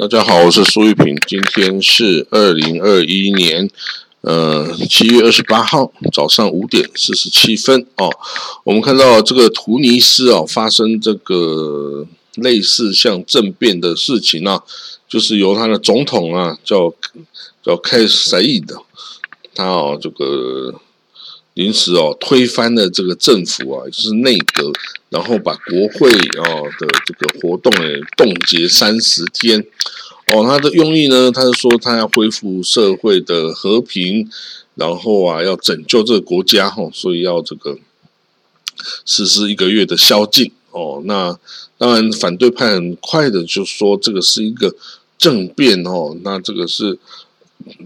大家好，我是苏玉平。今天是二零二一年呃七月二十八号早上五点四十七分哦。我们看到这个突尼斯哦发生这个类似像政变的事情啊，就是由他的总统啊叫叫凯撒伊的，他哦这个临时哦推翻了这个政府啊，就是内阁，然后把国会哦的这个活动诶冻结三十天。哦，他的用意呢？他是说他要恢复社会的和平，然后啊，要拯救这个国家哈，所以要这个实施一个月的宵禁。哦，那当然反对派很快的就说这个是一个政变哦，那这个是。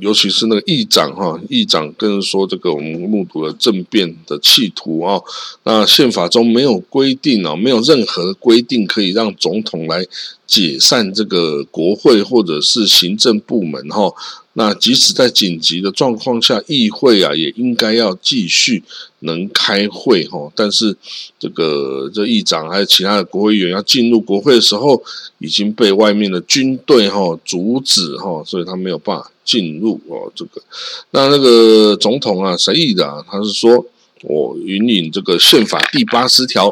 尤其是那个议长哈，议长跟说这个我们目睹了政变的企图啊。那宪法中没有规定啊，没有任何规定可以让总统来解散这个国会或者是行政部门哈。那即使在紧急的状况下，议会啊也应该要继续能开会哈。但是这个这议长还有其他的国会议员要进入国会的时候，已经被外面的军队哈阻止哈，所以他没有办法进入哦。这个那那个总统啊，谁意的啊？他是说我引领这个宪法第八十条，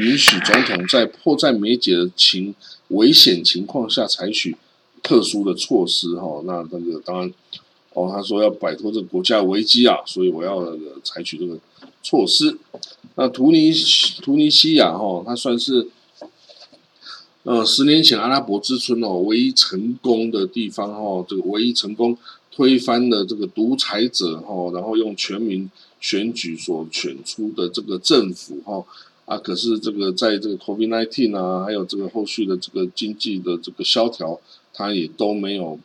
允许总统在迫在眉睫的情危险情况下采取。特殊的措施哈，那那个当然哦，他说要摆脱这个国家危机啊，所以我要那个采取这个措施。那图尼图尼西亚哈，它算是呃十年前阿拉伯之春哦唯一成功的地方哈，这个唯一成功推翻了这个独裁者哈，然后用全民选举所选出的这个政府哈啊，可是这个在这个 COVID nineteen 啊，还有这个后续的这个经济的这个萧条。他也都没有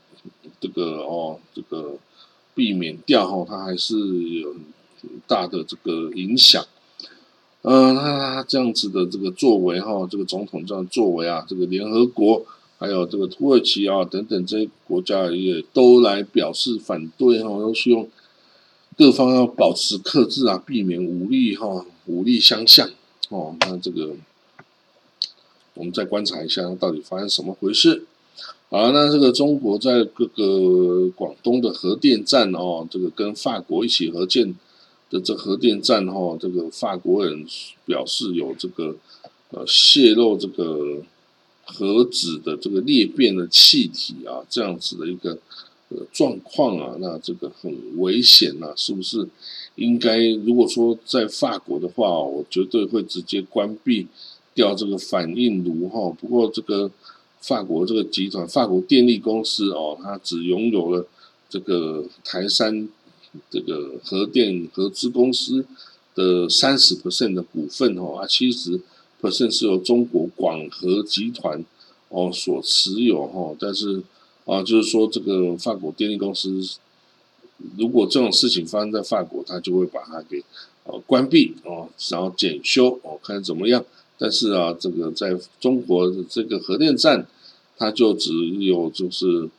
这个哦，这个避免掉哈，他还是有很大的这个影响。嗯，他这样子的这个作为哈，这个总统这样作为啊，这个联合国还有这个土耳其啊等等这些国家也都来表示反对哈，都希望各方要保持克制啊，避免武力哈，武力相向哦。那这个我们再观察一下，到底发生什么回事？好，那这个中国在各个广东的核电站哦，这个跟法国一起合建的这核电站哈，这个法国人表示有这个呃泄露这个核子的这个裂变的气体啊，这样子的一个呃状况啊，那这个很危险呐，是不是？应该如果说在法国的话，我绝对会直接关闭掉这个反应炉哈。不过这个。法国这个集团，法国电力公司哦，它只拥有了这个台山这个核电合资公司的三十 percent 的股份哦，啊七十 percent 是由中国广核集团哦所持有哈，但是啊，就是说这个法国电力公司，如果这种事情发生在法国，他就会把它给呃关闭哦，然后检修哦，看怎么样。但是啊，这个在中国的这个核电站。它就只有就是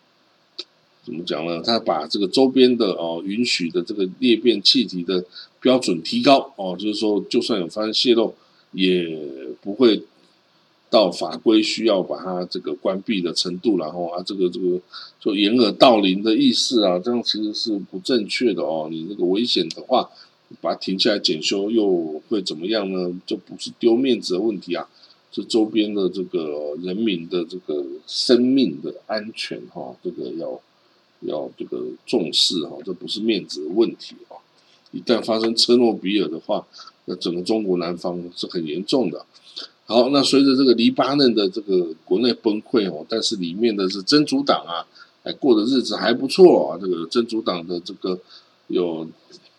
怎么讲呢？它把这个周边的哦允许的这个裂变气体的标准提高哦，就是说就算有发生泄漏，也不会到法规需要把它这个关闭的程度，然后啊这个这个就掩耳盗铃的意思啊，这样其实是不正确的哦。你那个危险的话，把它停下来检修又会怎么样呢？就不是丢面子的问题啊。是周边的这个人民的这个生命的安全哈，这个要要这个重视哈，这不是面子的问题啊。一旦发生车诺比尔的话，那整个中国南方是很严重的。好，那随着这个黎巴嫩的这个国内崩溃哦，但是里面的是真主党啊，哎过的日子还不错啊。这个真主党的这个有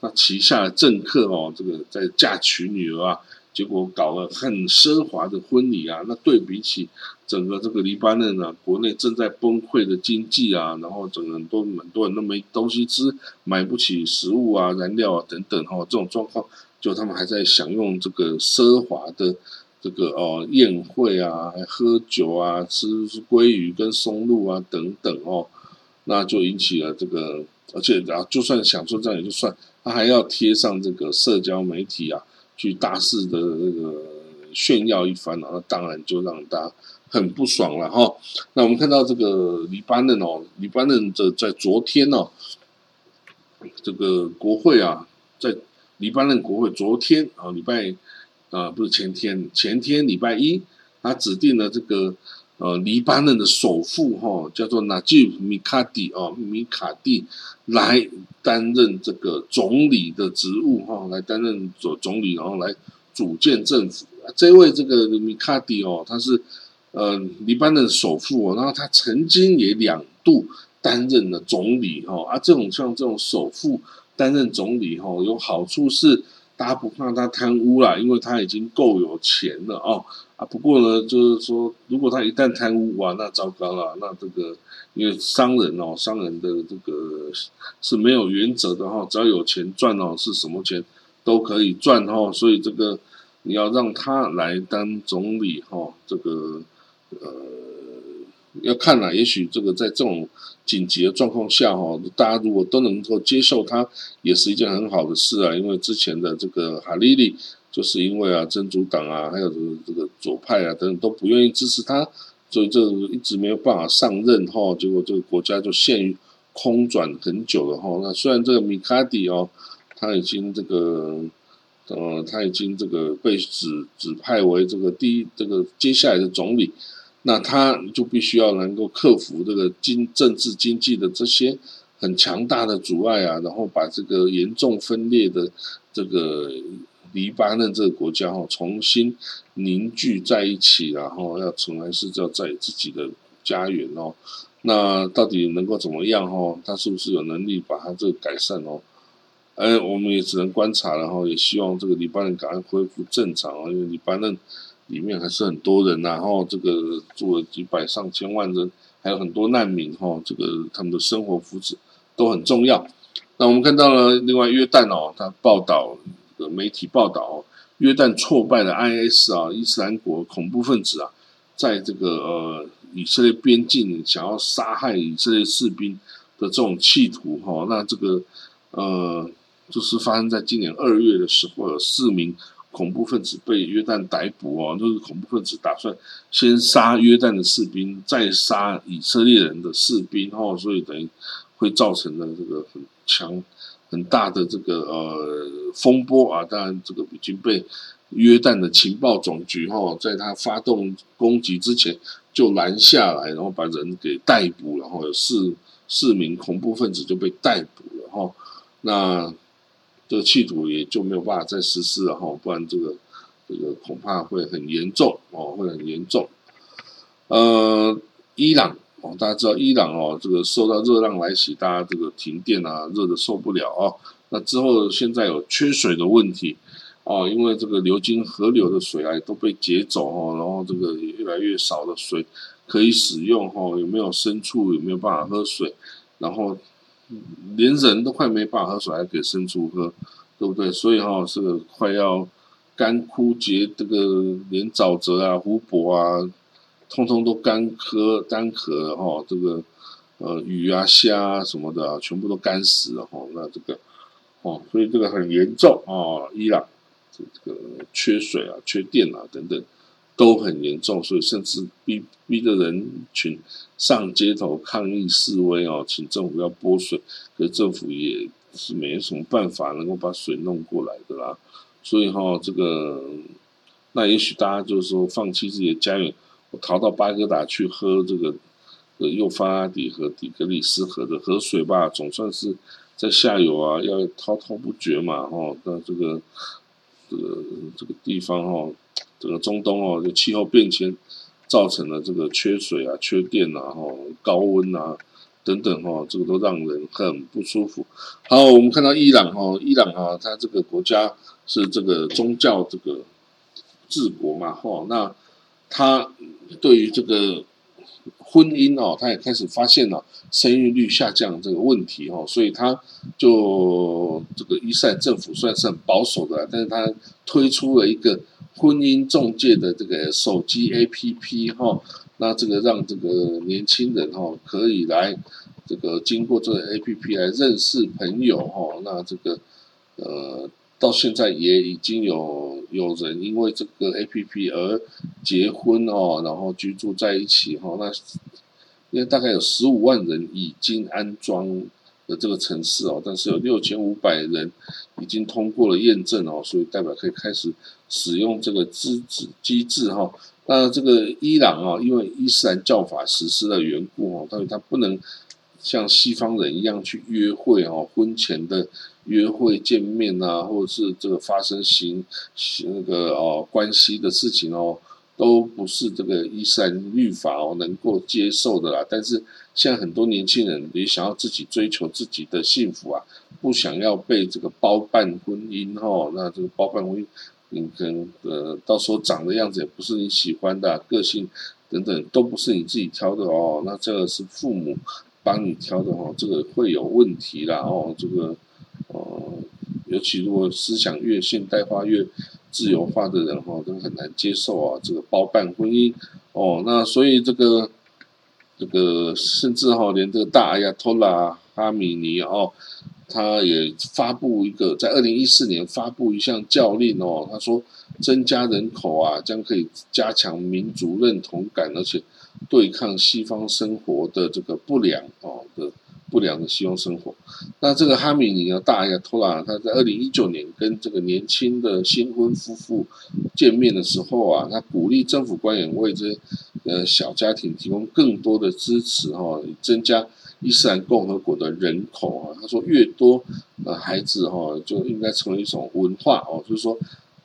那旗下的政客哦，这个在嫁娶女儿啊。结果搞了很奢华的婚礼啊，那对比起整个这个黎巴嫩啊，国内正在崩溃的经济啊，然后整个很多很多人都没东西吃，买不起食物啊、燃料啊等等哈，这种状况，就他们还在享用这个奢华的这个哦宴会啊，喝酒啊，吃鲑鱼跟松露啊等等哦，那就引起了这个，而且啊，就算享受这样也就算，他还要贴上这个社交媒体啊。去大肆的那个炫耀一番，那当然就让大家很不爽了哈。那我们看到这个黎巴嫩哦，黎巴嫩的在昨天哦，这个国会啊，在黎巴嫩国会昨天啊，礼拜啊不是前天，前天礼拜一，他指定了这个呃黎巴嫩的首富哈，叫做纳吉米卡蒂哦，米卡蒂来担任这个总理的职务哈，来担任总总理，然后来组建政府。这位这个米卡蒂哦，他是呃黎巴嫩首富哦，然后他曾经也两度担任了总理哈，啊这种像这种首富。担任总理哈，有好处是大家不怕他贪污啦，因为他已经够有钱了哦啊。不过呢，就是说如果他一旦贪污哇，那糟糕了。那这个因为商人哦，商人的这个是没有原则的哈，只要有钱赚哦，是什么钱都可以赚哈。所以这个你要让他来当总理哈，这个呃。要看了，也许这个在这种紧急的状况下，哈，大家如果都能够接受他，也是一件很好的事啊。因为之前的这个哈利利，就是因为啊，真主党啊，还有这个这个左派啊等等都不愿意支持他，所以这一直没有办法上任哈。结果这个国家就陷于空转很久了哈。那虽然这个米卡迪哦，他已经这个呃，他已经这个被指指派为这个第一这个接下来的总理。那他就必须要能够克服这个经政治经济的这些很强大的阻碍啊，然后把这个严重分裂的这个黎巴嫩这个国家哈重新凝聚在一起，然后要从来是要在自己的家园哦。那到底能够怎么样哦？他是不是有能力把它这个改善哦？哎，我们也只能观察，然后也希望这个黎巴嫩赶快恢复正常啊，因为黎巴嫩。里面还是很多人，然后这个住了几百上千万人，还有很多难民哈，这个他们的生活福祉都很重要。那我们看到了另外约旦哦，他报道的媒体报道，约旦挫败了 IS 啊，伊斯兰国恐怖分子啊，在这个呃以色列边境想要杀害以色列士兵的这种企图哈，那这个呃就是发生在今年二月的时候，有四名。恐怖分子被约旦逮捕哦，就是恐怖分子打算先杀约旦的士兵，再杀以色列人的士兵哦，所以等于会造成了这个很强很大的这个呃风波啊。当然，这个已经被约旦的情报总局哈，在他发动攻击之前就拦下来，然后把人给逮捕，然后有四四名恐怖分子就被逮捕了哈。那。这个企图也就没有办法再实施了哈，不然这个这个恐怕会很严重哦，会很严重。呃，伊朗哦，大家知道伊朗哦，这个受到热浪来袭，大家这个停电啊，热的受不了哦。那之后现在有缺水的问题哦，因为这个流经河流的水啊都被截走哦，然后这个越来越少的水可以使用哈，有没有牲畜有没有办法喝水，然后。连人都快没办法喝水，还给牲畜喝，对不对？所以哈，这个快要干枯竭，这个连沼泽啊、湖泊啊，通通都干涸、干涸了哈。这个呃，鱼啊、虾啊什么的，全部都干死了哈。那这个哦，所以这个很严重啊。伊朗这个缺水啊、缺电啊等等。都很严重，所以甚至逼逼着人群上街头抗议示威哦，请政府要拨水，可是政府也是没什么办法能够把水弄过来的啦。所以哈，这个那也许大家就是说放弃自己的家园，我逃到巴格达去喝这个呃幼发拉底河、底格里斯河的河水吧，总算是在下游啊，要滔滔不绝嘛哈。那这个这个这个地方哈。整个中东哦，就气候变迁造成了这个缺水啊、缺电啊、哈高温啊等等哈，这个都让人很不舒服。好，我们看到伊朗哈，伊朗啊，它这个国家是这个宗教这个治国嘛哈，那它对于这个。婚姻哦，他也开始发现了生育率下降这个问题哦，所以他就这个伊塞政府算是很保守的，但是他推出了一个婚姻中介的这个手机 APP 哈，那这个让这个年轻人哈可以来这个经过这个 APP 来认识朋友哈，那这个呃到现在也已经有有人因为这个 A P P 而结婚哦，然后居住在一起哈。那因为大概有十五万人已经安装的这个城市哦，但是有六千五百人已经通过了验证哦，所以代表可以开始使用这个机制机制哈。那这个伊朗啊，因为伊斯兰教法实施的缘故哦，所以他不能像西方人一样去约会哦，婚前的。约会见面啊，或者是这个发生行行那个哦关系的事情哦，都不是这个伊斯兰律法哦能够接受的啦。但是现在很多年轻人也想要自己追求自己的幸福啊，不想要被这个包办婚姻哈。那这个包办婚姻，你可能呃到时候长的样子也不是你喜欢的，个性等等都不是你自己挑的哦。那这个是父母帮你挑的哦，这个会有问题啦哦，这个。呃，尤其如果思想越现代化、越自由化的人哈，都很难接受啊。这个包办婚姻哦，那所以这个这个甚至哈，连这个大阿亚托拉哈米尼哦，他也发布一个，在二零一四年发布一项教令哦，他说增加人口啊，将可以加强民族认同感，而且对抗西方生活的这个不良哦的。不良的西方生活，那这个哈米尼啊，大亚托拉，他在二零一九年跟这个年轻的新婚夫妇见面的时候啊，他鼓励政府官员为这呃小家庭提供更多的支持哈，增加伊斯兰共和国的人口啊。他说，越多呃孩子哈，就应该成为一种文化哦，就是说。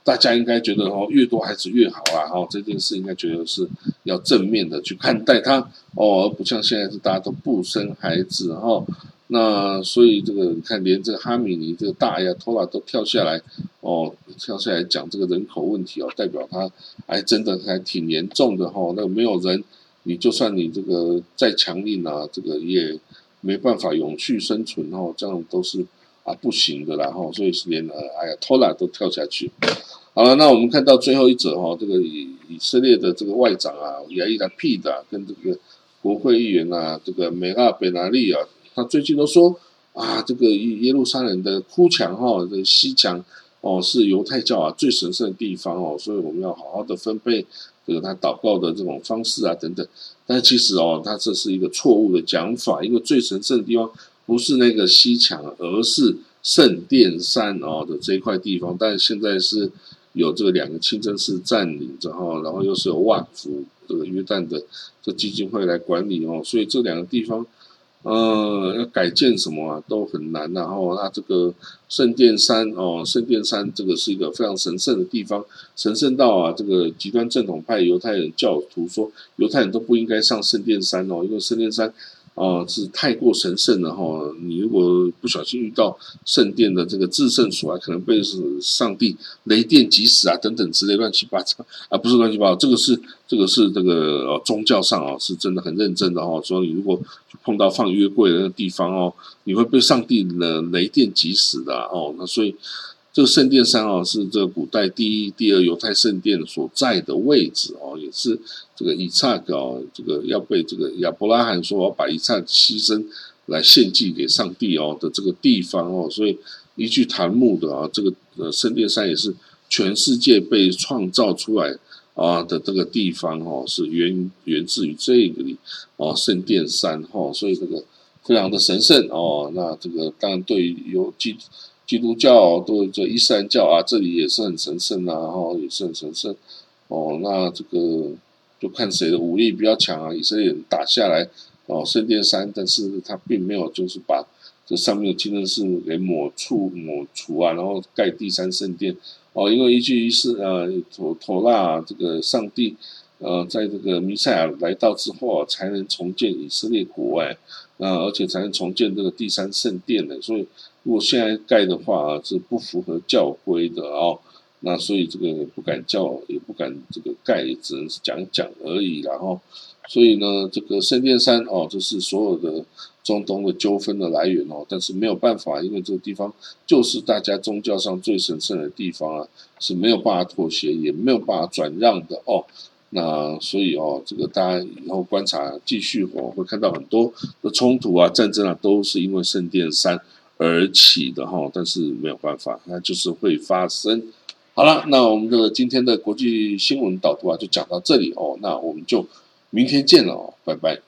大家应该觉得哦，越多孩子越好啊！哦，这件事应该觉得是要正面的去看待它哦，而不像现在是大家都不生孩子哈。那所以这个你看，连这个哈米尼这个大呀，托拉都跳下来哦，跳下来讲这个人口问题哦，代表他还真的还挺严重的哈。那没有人，你就算你这个再强硬啊，这个也没办法永续生存哦，这样都是。啊，不行的啦哈，所以是连呃，哎呀，托拉都跳下去。好了，那我们看到最后一则哈，这个以以色列的这个外长啊，亚伊达皮的跟这个国会议员啊，这个梅拉贝纳利啊，他最近都说啊，这个耶路撒冷的哭墙哈，这个西墙哦，是犹太教啊最神圣的地方哦，所以我们要好好的分配这个他祷告的这种方式啊等等。但其实哦，他这是一个错误的讲法，因为最神圣的地方。不是那个西墙，而是圣殿山哦的这一块地方，但现在是有这个两个清真寺占领着哈，然后又是有万福这个约旦的这基金会来管理哦，所以这两个地方，呃，要改建什么啊都很难。然后那这个圣殿山哦，圣殿山这个是一个非常神圣的地方，神圣到啊，这个极端正统派犹太人教徒说，犹太人都不应该上圣殿山哦，因为圣殿山。哦，是太过神圣了哈！你如果不小心遇到圣殿的这个至圣所啊，可能被是上帝雷电击死啊，等等之类乱七八糟啊，不是乱七八糟，这个是这个是这个宗教上啊，是真的很认真的哈。说你如果碰到放约柜的那个地方哦，你会被上帝的雷电击死的哦。那所以。这个圣殿山哦，是这个古代第一、第二犹太圣殿所在的位置哦，也是这个以撒哦，这个要被这个亚伯拉罕说我要把以撒牺牲来献祭给上帝哦的这个地方哦，所以依据檀木的啊，这个呃圣殿山也是全世界被创造出来啊的这个地方哦，是源源自于这个里哦圣殿山哦，所以这个非常的神圣哦，那这个当然对于有基。基督教都这伊斯兰教啊，这里也是很神圣啊，哈，也是很神圣哦。那这个就看谁的武力比较强啊。以色列人打下来哦，圣殿山，但是他并没有就是把这上面的清真寺给抹除抹除啊，然后盖第三圣殿哦。因为依据是呃，妥妥拉这个上帝呃，在这个弥赛亚来到之后啊，才能重建以色列国哎，那而且才能重建这个第三圣殿的，所以。如果现在盖的话是不符合教规的哦，那所以这个不敢叫，也不敢这个盖，也只能是讲讲而已。然后，所以呢，这个圣殿山哦，这是所有的中东的纠纷的来源哦。但是没有办法，因为这个地方就是大家宗教上最神圣的地方啊，是没有办法妥协，也没有办法转让的哦。那所以哦，这个大家以后观察继续哦，会看到很多的冲突啊、战争啊，都是因为圣殿山。而起的哈，但是没有办法，那就是会发生。好了，那我们这个今天的国际新闻导读啊，就讲到这里哦，那我们就明天见了哦，拜拜。